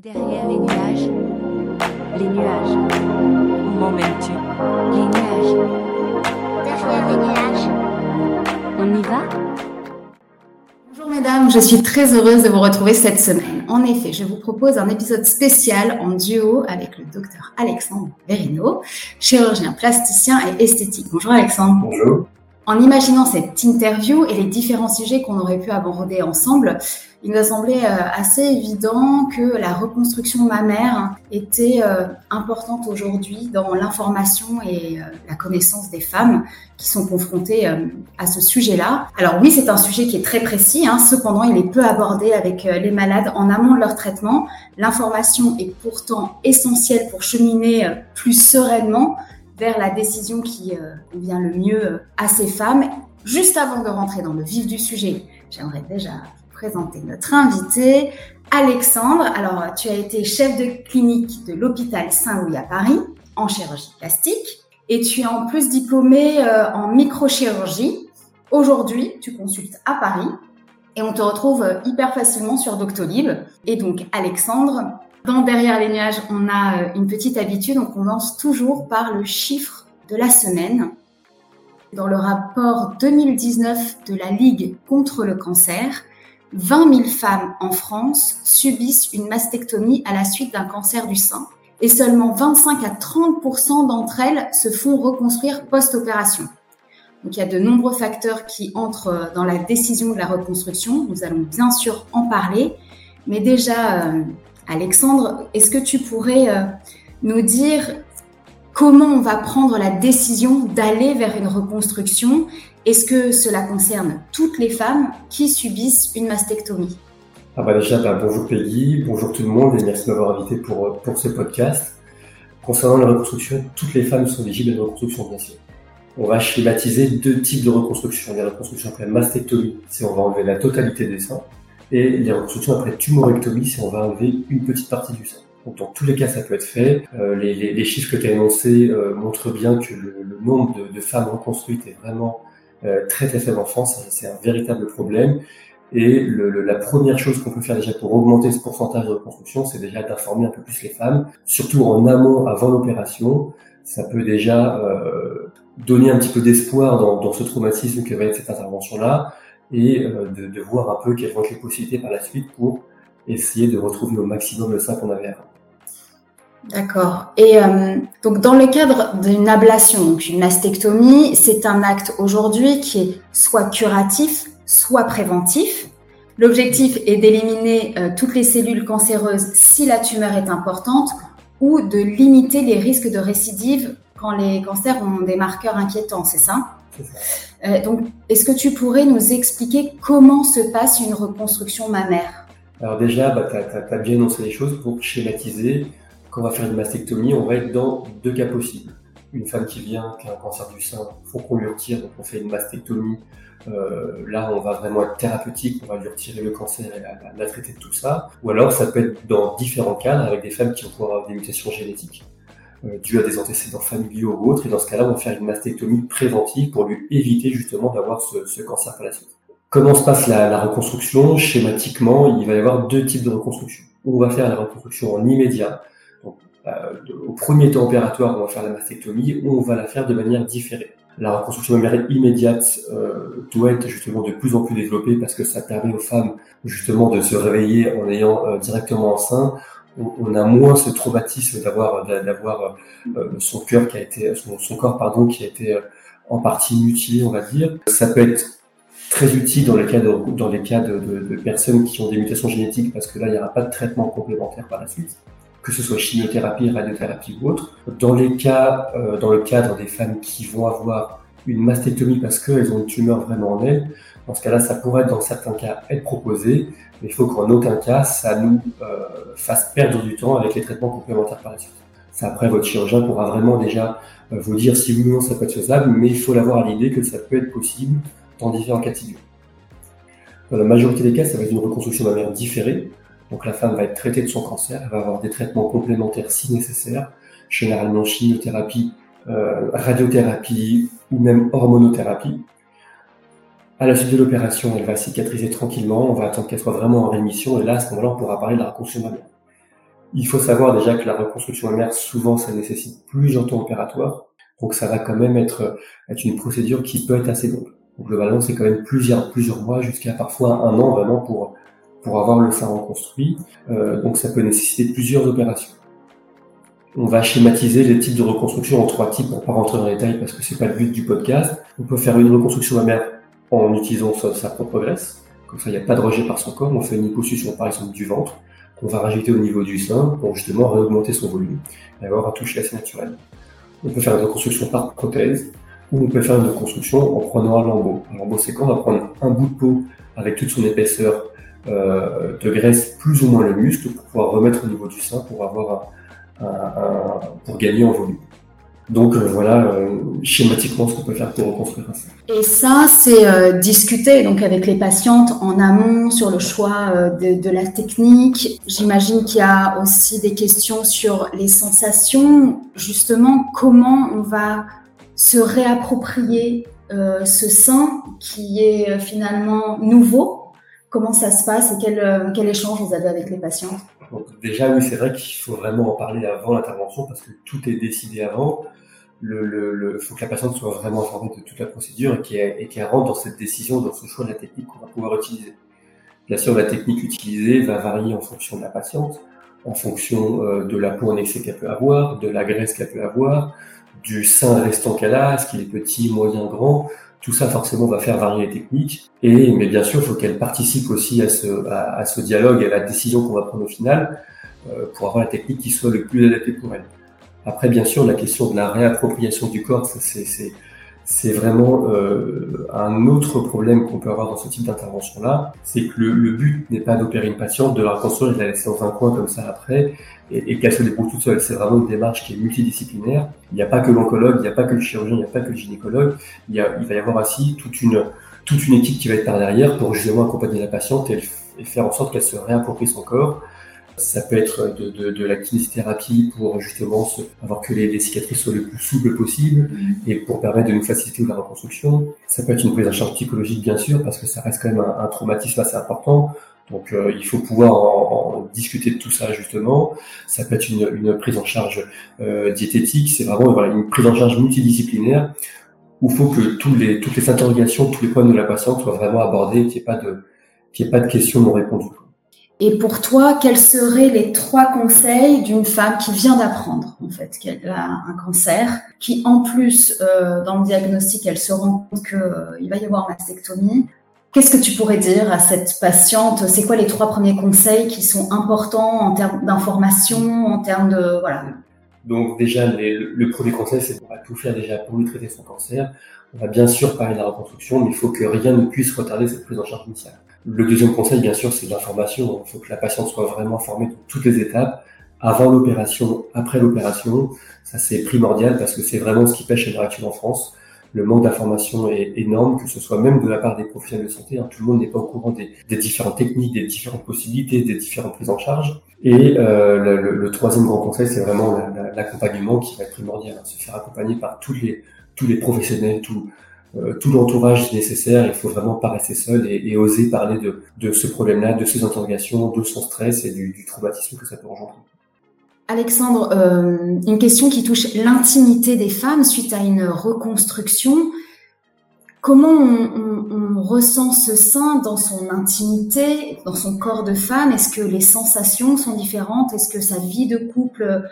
Derrière les nuages, les nuages, Où m'emmènes-tu? Les nuages. Derrière les nuages. On y va? Bonjour mesdames, je suis très heureuse de vous retrouver cette semaine. En effet, je vous propose un épisode spécial en duo avec le docteur Alexandre Verino, chirurgien plasticien et esthétique. Bonjour Alexandre. Bonjour. En imaginant cette interview et les différents sujets qu'on aurait pu aborder ensemble, il nous a semblé assez évident que la reconstruction mammaire était euh, importante aujourd'hui dans l'information et euh, la connaissance des femmes qui sont confrontées euh, à ce sujet-là. Alors oui, c'est un sujet qui est très précis, hein, cependant il est peu abordé avec les malades en amont de leur traitement. L'information est pourtant essentielle pour cheminer plus sereinement vers la décision qui euh, convient le mieux euh, à ces femmes. Juste avant de rentrer dans le vif du sujet, j'aimerais déjà vous présenter notre invité, Alexandre. Alors, tu as été chef de clinique de l'hôpital Saint-Louis à Paris en chirurgie plastique et tu es en plus diplômé euh, en microchirurgie. Aujourd'hui, tu consultes à Paris et on te retrouve euh, hyper facilement sur Doctolib. Et donc, Alexandre, Derrière les nuages, on a euh, une petite habitude, on commence toujours par le chiffre de la semaine. Dans le rapport 2019 de la Ligue contre le cancer, 20 000 femmes en France subissent une mastectomie à la suite d'un cancer du sein et seulement 25 à 30% d'entre elles se font reconstruire post-opération. Donc il y a de nombreux facteurs qui entrent euh, dans la décision de la reconstruction. Nous allons bien sûr en parler. Mais déjà, euh, Alexandre, est-ce que tu pourrais euh, nous dire comment on va prendre la décision d'aller vers une reconstruction? Est-ce que cela concerne toutes les femmes qui subissent une mastectomie? Ah bah déjà, bah, bonjour Peggy, bonjour tout le monde et merci de m'avoir invité pour, pour ce podcast. Concernant la reconstruction, toutes les femmes sont éligibles à une reconstruction, bien sûr. On va schématiser deux types de reconstruction. Les reconstructions après mastectomie, c'est on va enlever la totalité des seins, et les reconstructions après tumorectomie, c'est on va enlever une petite partie du sein. Donc dans tous les cas, ça peut être fait. Euh, les, les- les chiffres que tu as énoncés euh, montrent bien que le, le nombre de, de femmes reconstruites est vraiment euh, très très faible en France. C'est un véritable problème. Et le- le- la première chose qu'on peut faire déjà pour augmenter ce pourcentage de reconstruction, c'est déjà d'informer un peu plus les femmes, surtout en amont, avant l'opération. Ça peut déjà euh, donner un petit peu d'espoir dans, dans ce traumatisme que va être cette intervention-là, et euh, de, voir un peu quelles vont être les possibilités par la suite pour essayer de retrouver au maximum le sein qu'on avait avant. D'accord. Et euh, donc dans le cadre d'une ablation, donc une mastectomie, c'est un acte aujourd'hui qui est soit curatif, soit préventif. L'objectif est d'éliminer euh, toutes les cellules cancéreuses si la tumeur est importante ou de limiter les risques de récidive quand les cancers ont des marqueurs inquiétants, C'est ça? Euh, Donc est-ce que tu pourrais nous expliquer comment se passe une reconstruction mammaire? Alors déjà, bah, tu as, bien énoncé les choses pour schématiser. Quand on va faire une mastectomie, on va être dans deux cas possibles. Une femme qui vient, qui a un cancer du sein, faut qu'on lui retire, donc on fait une mastectomie. Euh, là, on va vraiment être thérapeutique, on va lui retirer le cancer et la, traiter de tout ça. Ou alors, ça peut être dans différents cadres avec des femmes qui pouvoir avoir des mutations génétiques euh, dues à des antécédents familiaux ou autres. Et dans ce cas-là, on va faire une mastectomie préventive pour lui éviter justement d'avoir ce, ce cancer par la suite. Comment se passe la, la reconstruction? Schématiquement, il va y avoir deux types de reconstruction. On va faire la reconstruction en immédiat. Donc, euh, au premier temps opératoire, on va faire la mastectomie, ou on va la faire de manière différée. La reconstruction mammaire immédiate euh, doit être justement de plus en plus développée parce que ça permet aux femmes justement de se réveiller en ayant euh, directement un sein. On, a moins ce traumatisme d'avoir d'avoir euh, son cœur qui a été son, corps pardon qui a été euh, en partie mutilé, on va dire. Ça peut être très utile dans les cas de, dans les cas de personnes qui ont des mutations génétiques parce que là, il n'y aura pas de traitement complémentaire par la suite, que ce soit chimiothérapie, radiothérapie ou autre. Dans les cas, euh, dans le cadre des femmes qui vont avoir une mastectomie parce qu'elles ont une tumeur vraiment en elles, dans ce cas-là, ça pourrait dans certains cas être proposé, mais il faut qu'en aucun cas, ça nous euh, fasse perdre du temps avec les traitements complémentaires par la suite. Ça, après, votre chirurgien pourra vraiment déjà euh, vous dire si oui ou non ça peut être faisable, mais il faut l'avoir à l'idée que ça peut être possible dans différents cas. Dans la majorité des cas, ça va être une reconstruction mammaire différée. Donc la femme va être traitée de son cancer, elle va avoir des traitements complémentaires si nécessaire, généralement chimiothérapie, radiothérapie ou même hormonothérapie. À la suite de l'opération, elle va cicatriser tranquillement, on va attendre qu'elle soit vraiment en rémission, et là, à ce moment-là, on pourra parler de la reconstruction mammaire. Il faut savoir déjà que la reconstruction mammaire, souvent, ça nécessite plusieurs temps opératoires. Donc ça va quand même être, être une procédure qui peut être assez longue. Donc globalement, c'est quand même plusieurs, plusieurs mois jusqu'à parfois un an vraiment pour, pour avoir le sein reconstruit. Euh, donc ça peut nécessiter plusieurs opérations. On va schématiser les types de reconstruction en trois types, pour pas rentrer dans les détails parce que c'est pas le but du podcast. On peut faire une reconstruction mammaire en utilisant sa, propre graisse. Comme ça, il n'y a pas de rejet par son corps. On fait une hyposuction, par exemple, du ventre, qu'on va rajouter au niveau du sein pour justement réaugmenter son volume et avoir un toucher assez naturel. On peut faire une reconstruction par prothèse, ou on peut faire une reconstruction en prenant un lambeau. Un lambeau, c'est quand on va prendre un bout de peau avec toute son épaisseur euh, de graisse, plus ou moins le muscle, pour pouvoir remettre au niveau du sein pour avoir pour gagner en volume. Donc euh, voilà euh, schématiquement ce qu'on peut faire pour reconstruire sein. Et ça, c'est euh, discuté donc avec les patientes en amont sur le choix euh, de, de, la technique. J'imagine qu'il y a aussi des questions sur les sensations. Justement, comment on va se réapproprier euh, ce sein qui est finalement nouveau? Comment ça se passe et quel, quel échange vous avez avec les patientes? Donc déjà, oui, c'est vrai qu'il faut vraiment en parler avant l'intervention parce que tout est décidé avant le, le, faut que la patiente soit vraiment informée de toute la procédure et qu'elle qu rentre dans cette décision, dans ce choix de la technique qu'on va pouvoir utiliser. Bien sûr, la technique utilisée va varier en fonction de la patiente, en fonction euh, de la peau en excès qu'elle peut avoir, de la graisse qu'elle peut avoir, du sein restant qu'elle a, est-ce qu'il est petit, moyen, grand. Tout ça, forcément, va faire varier les techniques. Et, mais bien sûr, il faut qu'elle participe aussi à ce, à, ce dialogue et à la décision qu'on va prendre au final euh, pour avoir la technique qui soit le plus adaptée pour elle. Après, bien sûr, la question de la réappropriation du corps, c'est vraiment euh, un autre problème qu'on peut avoir dans ce type d'intervention-là. C'est que le, le but n'est pas d'opérer une patiente, de la reconstruire et de la laisser dans un coin comme ça après, et, et qu'elle se débrouille toute seule. C'est vraiment une démarche qui est multidisciplinaire. Il n'y a pas que l'oncologue, il n'y a pas que le chirurgien, il n'y a pas que le gynécologue. Il, y a, il va y avoir aussi toute une, toute une équipe qui va être par derrière pour justement accompagner la patiente et, et faire en sorte qu'elle se réapproprie son corps ça peut être de, de, de la kinésithérapie pour justement se, avoir que les, les, cicatrices soient le plus souples possible et pour permettre de nous faciliter la reconstruction. Ça peut être une prise en charge psychologique bien sûr parce que ça reste quand même un, un traumatisme assez important. Donc euh, il faut pouvoir en, en, discuter de tout ça justement. Ça peut être une, une prise en charge euh, diététique. C'est vraiment voilà, une prise en charge multidisciplinaire où il faut que tous les, toutes les interrogations, tous les problèmes de la patiente soient vraiment abordés, qu'il n'y ait qu'il n'y ait pas de questions non répondues. Et pour toi, quels seraient les trois conseils d'une femme qui vient d'apprendre en fait qu'elle a un cancer, qui en plus euh, dans le diagnostic, elle se rend compte qu'il euh, va y avoir mastectomie? Qu'est-ce que tu pourrais dire à cette patiente? C'est quoi les trois premiers conseils qui sont importants en termes d'information, en termes de voilà Donc déjà, le premier conseil, c'est qu'on va tout faire déjà pour lui traiter son cancer. On va bien sûr parler de la reconstruction, mais il faut que rien ne puisse retarder cette prise en charge initiale. Le deuxième conseil, bien sûr, c'est l'information. Il faut que la patiente soit vraiment formée de toutes les étapes, avant l'opération, après l'opération. Ça, c'est primordial parce que c'est vraiment ce qui pêche à l'heure actuelle en France. Le manque d'information est énorme, que ce soit même de la part des professionnels de santé. Hein. Tout le monde n'est pas au courant des, différentes techniques, des différentes possibilités, des différentes prises en charge. Et euh, le, troisième grand conseil, c'est vraiment l'accompagnement qui va être primordial. Hein. Se faire accompagner par tous les, tous les professionnels, euh, tout l'entourage nécessaire. Il faut vraiment pas rester seul et, oser parler de, de ce problème-là, de ses interrogations, de son stress et du, traumatisme que ça peut engendrer. Alexandre, euh, une question qui touche l'intimité des femmes suite à une reconstruction. Comment on, ressent ce sein dans son intimité, dans son corps de femme? Est-ce que les sensations sont différentes? Est-ce que sa vie de couple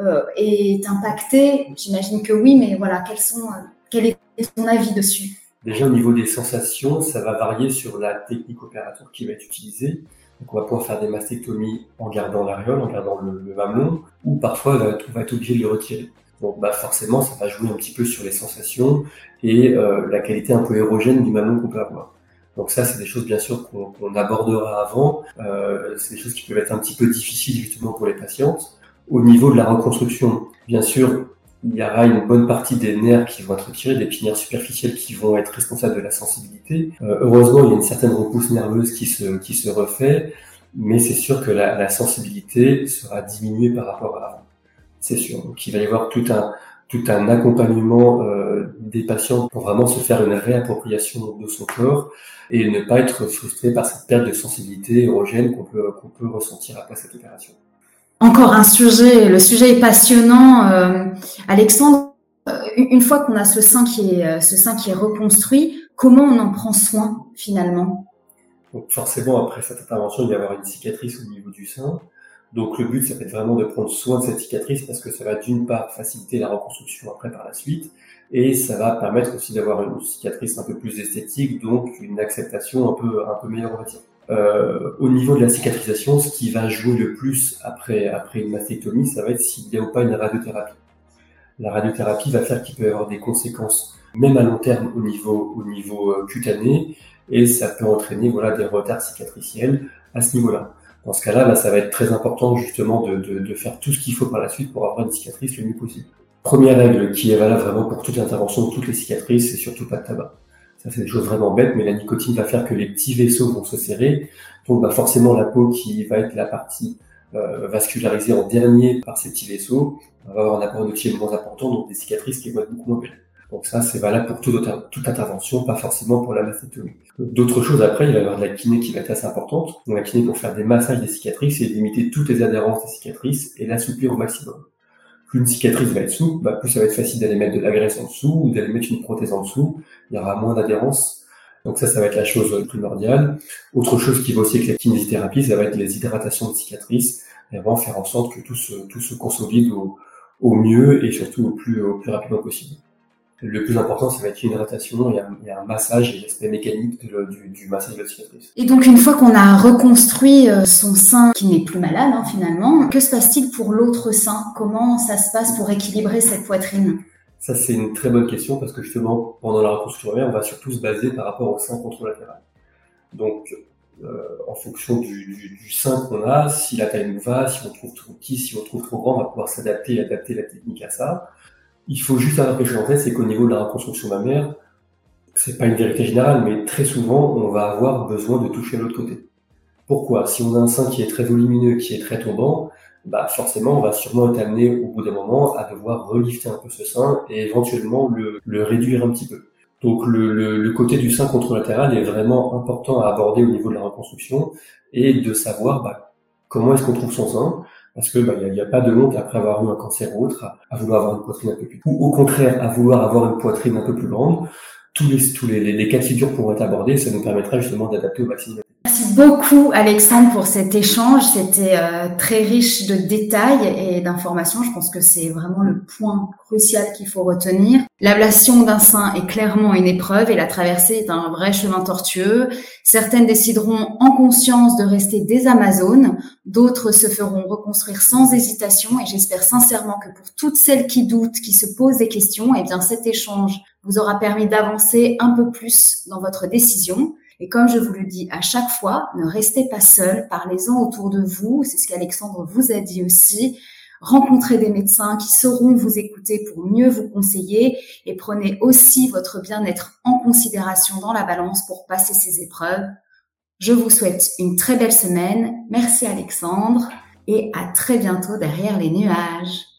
euh, est impactée? J'imagine que oui, mais voilà, quels sont, euh, est ton avis dessus Déjà au niveau des sensations, ça va varier sur la technique opératoire qui va être utilisée. Donc on va pouvoir faire des mastectomies en gardant l'aréole, en gardant le, mamelon, ou parfois on va être obligé de le retirer. Donc bah forcément, ça va jouer un petit peu sur les sensations et euh, la qualité un peu érogène du mamelon qu'on peut avoir. Donc ça, c'est des choses bien sûr qu'on qu abordera avant. Euh, c'est des choses qui peuvent être un petit peu difficiles justement pour les patientes. Au niveau de la reconstruction, bien sûr, il y aura une bonne partie des nerfs qui vont être retirés, des petits nerfs superficiels qui vont être responsables de la sensibilité. Euh, heureusement, il y a une certaine repousse nerveuse qui se, qui se refait, mais c'est sûr que la, la, sensibilité sera diminuée par rapport à avant. C'est sûr. Donc, il va y avoir tout un, tout un accompagnement euh, des patients pour vraiment se faire une réappropriation de son corps et ne pas être frustré par cette perte de sensibilité érogène qu'on peut, qu'on peut ressentir après cette opération. Encore un sujet, le sujet est passionnant. Euh, Alexandre, euh, une fois qu'on a ce sein qui est, ce sein qui est reconstruit, comment on en prend soin finalement? Donc forcément, après cette intervention, il va y avoir une cicatrice au niveau du sein. Donc le but, ça va être vraiment de prendre soin de cette cicatrice parce que ça va d'une part faciliter la reconstruction après par la suite et ça va permettre aussi d'avoir une cicatrice un peu plus esthétique, donc une acceptation un peu un peu meilleure on va dire. Euh, au niveau de la cicatrisation, ce qui va jouer le plus après après une mastectomie, ça va être s'il n'y a ou pas une radiothérapie. La radiothérapie va faire qu'il peut y avoir des conséquences, même à long terme au niveau au niveau euh, cutané, et ça peut entraîner voilà des retards cicatriciels à ce niveau-là. Dans ce cas-là, là, ça va être très important justement de, de, de faire tout ce qu'il faut par la suite pour avoir une cicatrice le mieux possible. Première règle qui est valable vraiment pour toute intervention, toutes les cicatrices, c'est surtout pas de tabac. Ça, c'est des choses vraiment bêtes, mais la nicotine va faire que les petits vaisseaux vont se serrer. Donc, bah, forcément, la peau qui va être la partie euh, vascularisée en dernier par ces petits vaisseaux va avoir un apport oxygène moins important, donc des cicatrices qui vont être beaucoup moins belles. Donc ça, c'est valable pour toute, toute intervention, pas forcément pour la mastectomie. D'autres choses après, il va y avoir de la kiné qui va être assez importante. Donc la kiné pour faire des massages des cicatrices et limiter toutes les adhérences des cicatrices et l'assouplir au maximum. Plus une cicatrice va être souple, bah, plus ça va être facile d'aller mettre de la en dessous ou d'aller mettre une prothèse en dessous. Il y aura moins d'adhérence. Donc ça, ça va être la chose primordiale. Autre chose qui va aussi avec la kinésithérapie, ça va être les hydratations de cicatrices et vraiment faire en sorte que tout se, tout se consolide au, au mieux et surtout au plus, au plus rapidement possible le plus important, ça va être une hydratation et un, un massage et l'aspect mécanique du, du, massage de la cicatrice. Et donc, une fois qu'on a reconstruit euh, son sein qui n'est plus malade, hein, finalement, que se passe-t-il pour l'autre sein? Comment ça se passe pour équilibrer cette poitrine? Ça, c'est une très bonne question parce que justement, pendant la reconstruction on va surtout se baser par rapport au sein contralatéral. Donc, euh, en fonction du, du, du sein qu'on a, si la taille nous va, si on trouve trop petit, si on trouve trop grand, on va pouvoir s'adapter et adapter la technique à ça. Il faut juste avoir quelque en tête, c'est qu'au niveau de la reconstruction mammaire, c'est pas une vérité générale, mais très souvent, on va avoir besoin de toucher l'autre côté. Pourquoi? Si on a un sein qui est très volumineux, qui est très tombant, bah forcément, on va sûrement être amené au bout d'un moment à devoir relifter un peu ce sein et éventuellement le, réduire un petit peu. Donc le, côté du sein contralatéral est vraiment important à aborder au niveau de la reconstruction et de savoir bah, comment est-ce qu'on trouve son sein, parce que bah, il n'y a, pas de honte après avoir eu un cancer ou autre à, vouloir avoir une poitrine un peu plus ou au contraire à vouloir avoir une poitrine un peu plus grande. Tous les tous les, les, cas de figure pourront être abordés, ça nous permettra justement d'adapter au maximum. Merci beaucoup Alexandre pour cet échange. C'était euh, très riche de détails et d'informations. Je pense que c'est vraiment le point crucial qu'il faut retenir. L'ablation d'un sein est clairement une épreuve et la traversée est un vrai chemin tortueux. Certaines décideront en conscience de rester des Amazones, d'autres se feront reconstruire sans hésitation et j'espère sincèrement que pour toutes celles qui doutent, qui se posent des questions, eh bien cet échange vous aura permis d'avancer un peu plus dans votre décision. Et comme je vous le dis à chaque fois, ne restez pas seul, parlez-en autour de vous, c'est ce qu'Alexandre vous a dit aussi. Rencontrez des médecins qui sauront vous écouter pour mieux vous conseiller et prenez aussi votre bien-être en considération dans la balance pour passer ces épreuves. Je vous souhaite une très belle semaine. Merci Alexandre et à très bientôt derrière les nuages.